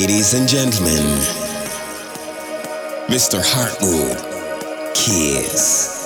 Ladies and gentlemen, Mr. Hartwood Kiss.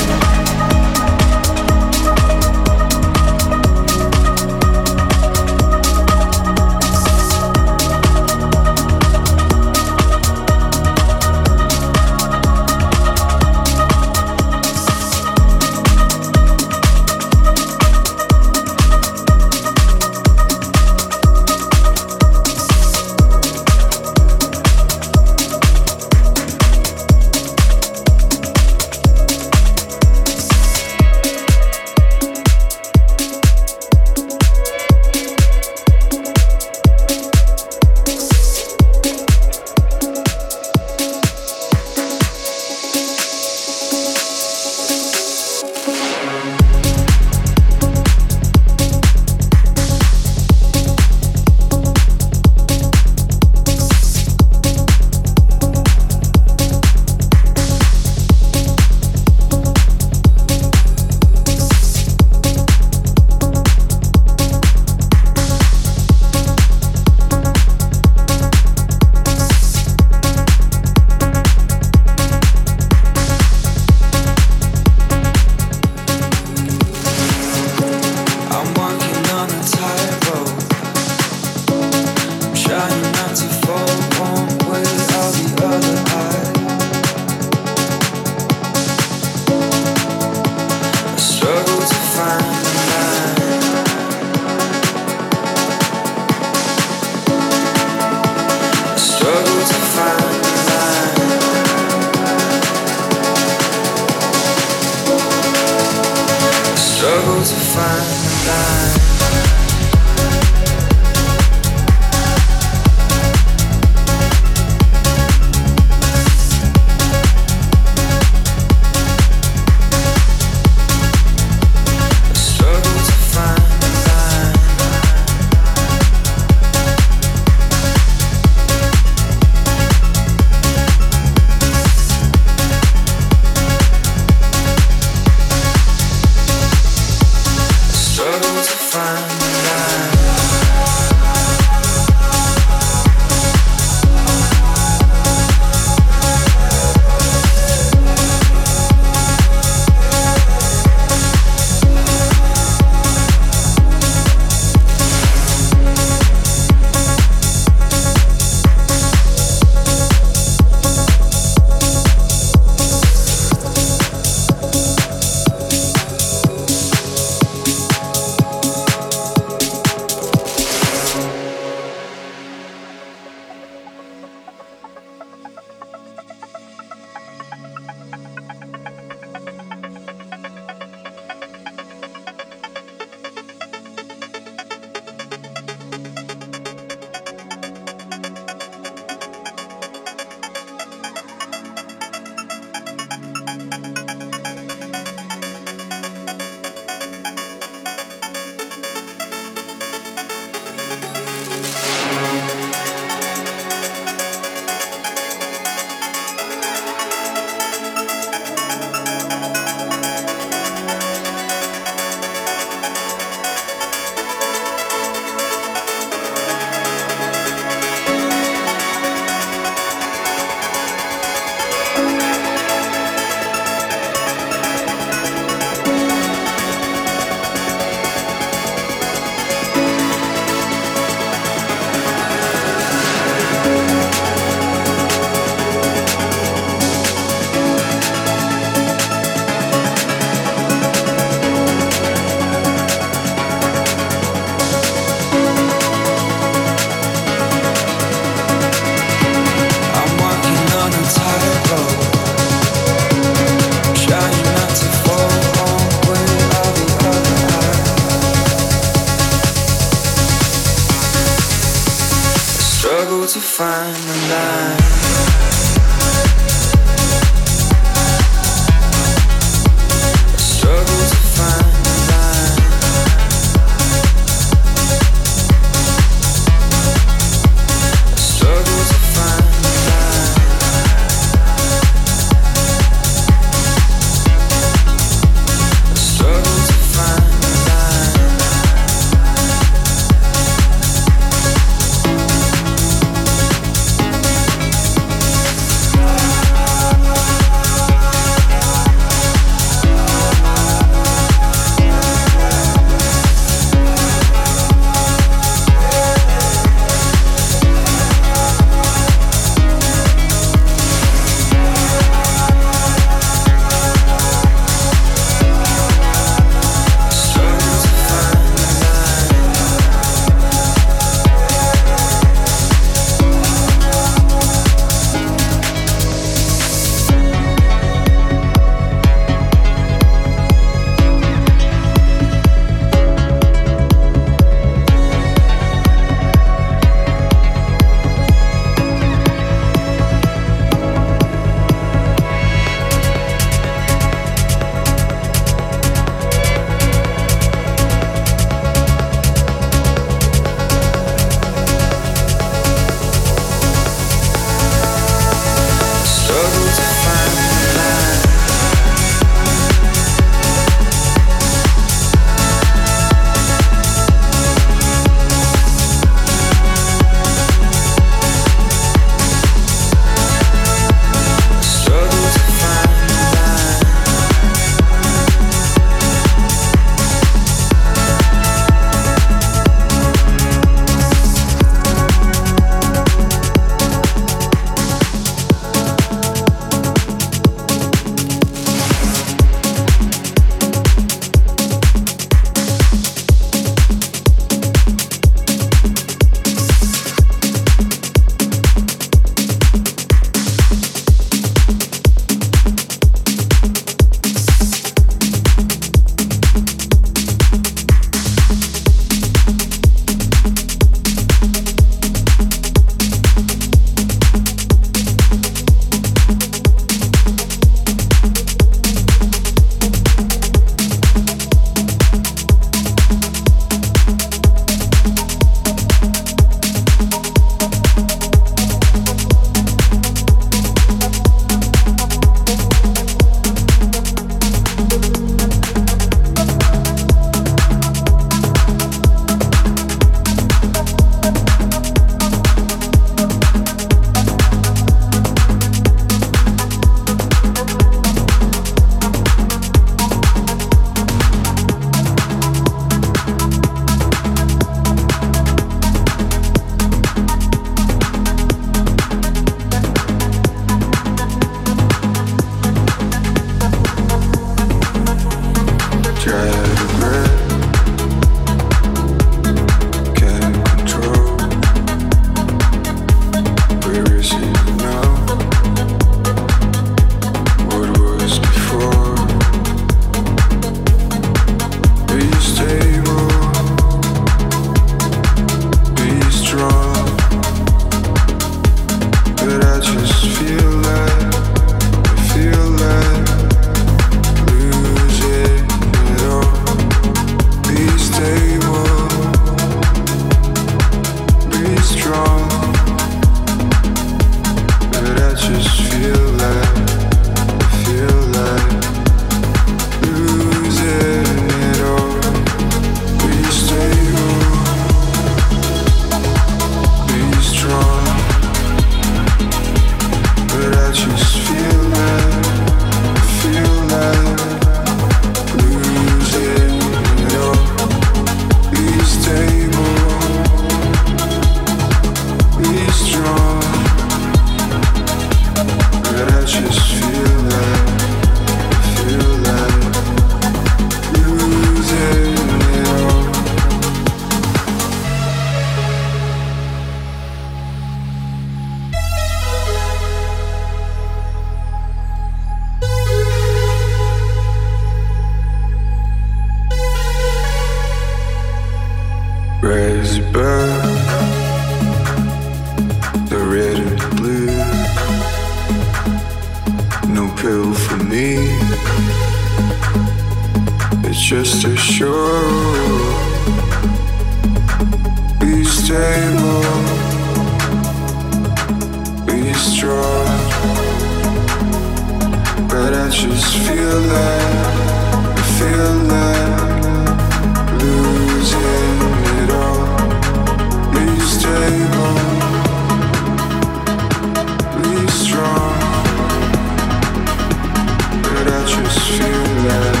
深了。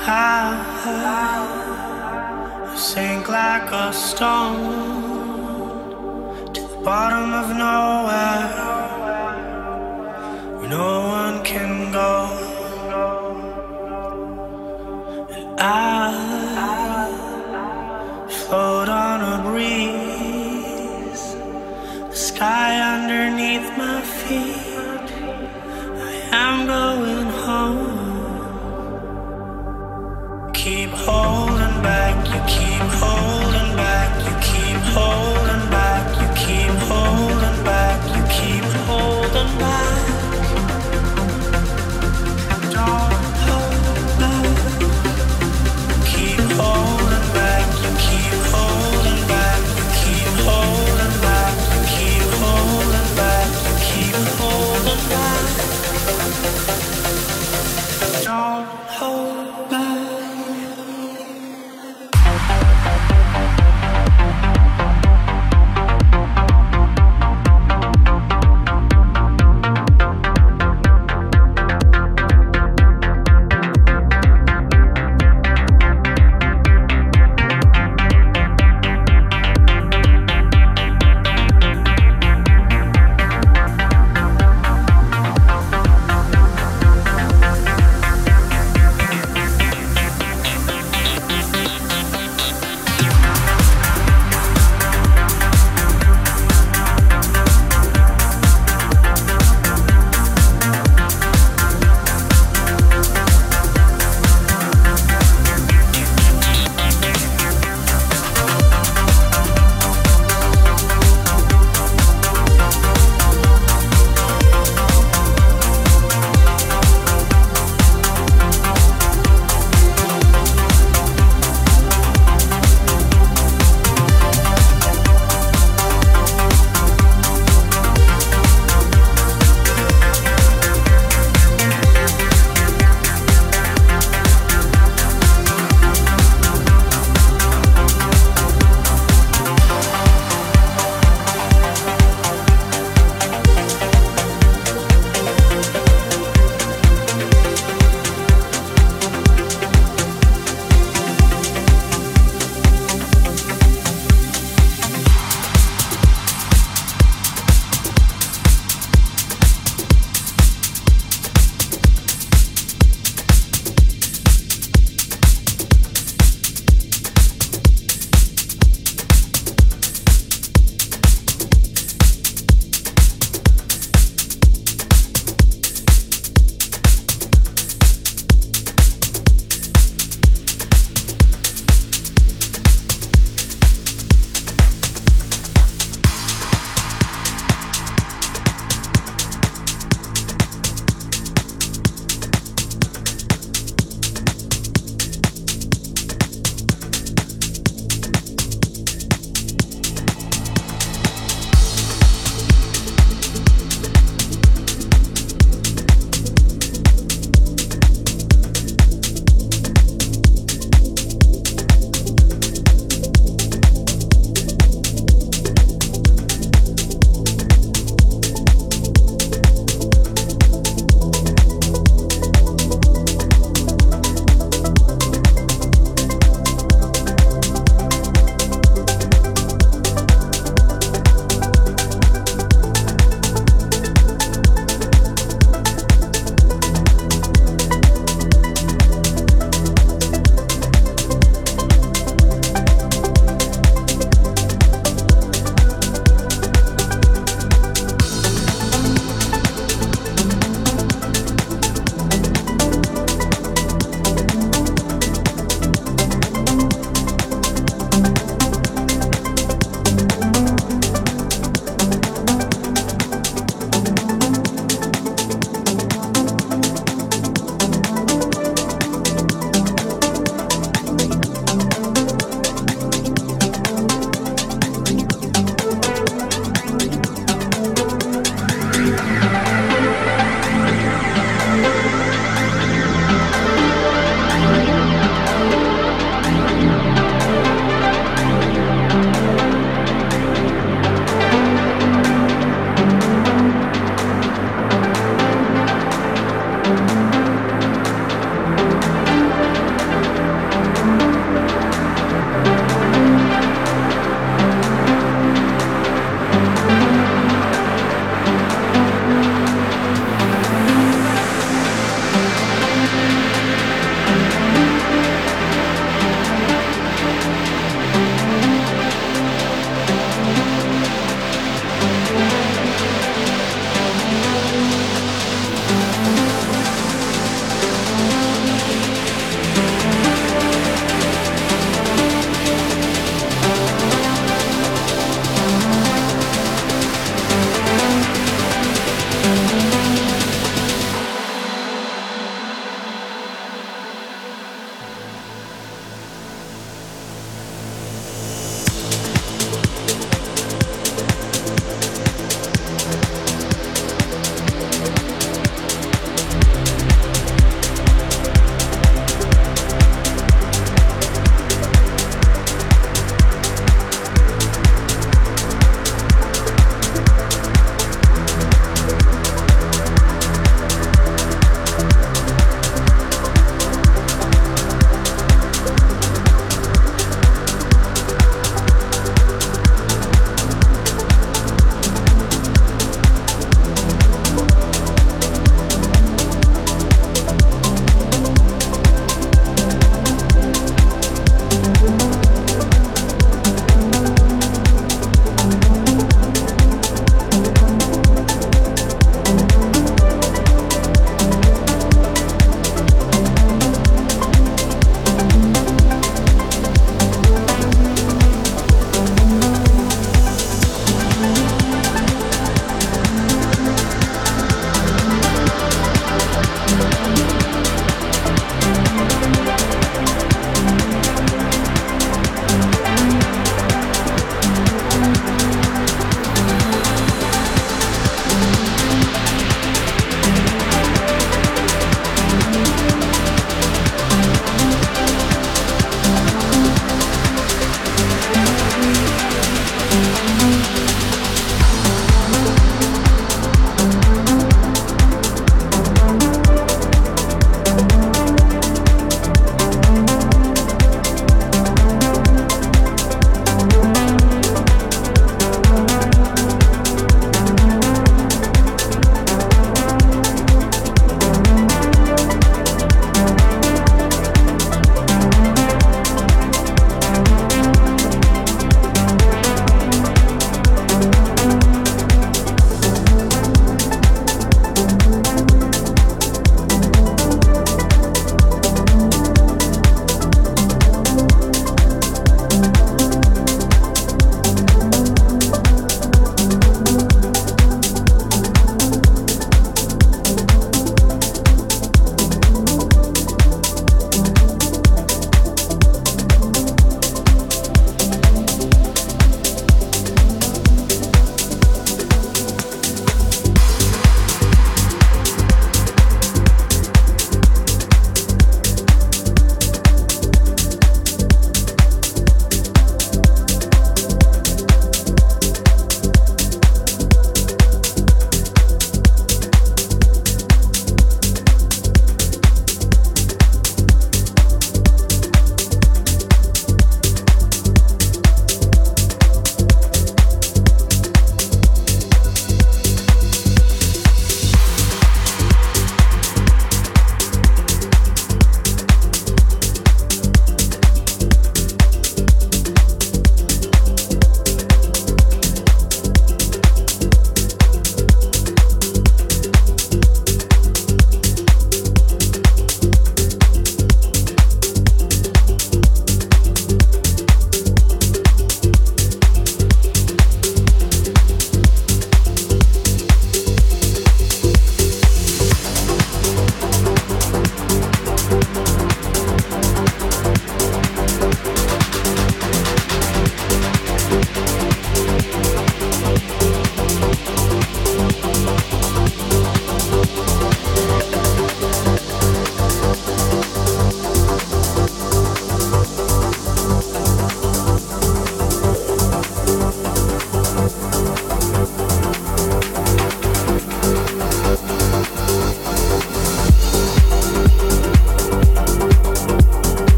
I sink like a stone to the bottom of nowhere where no one can go. And I float on a breeze, the sky underneath my feet. Keep holding back, you keep holding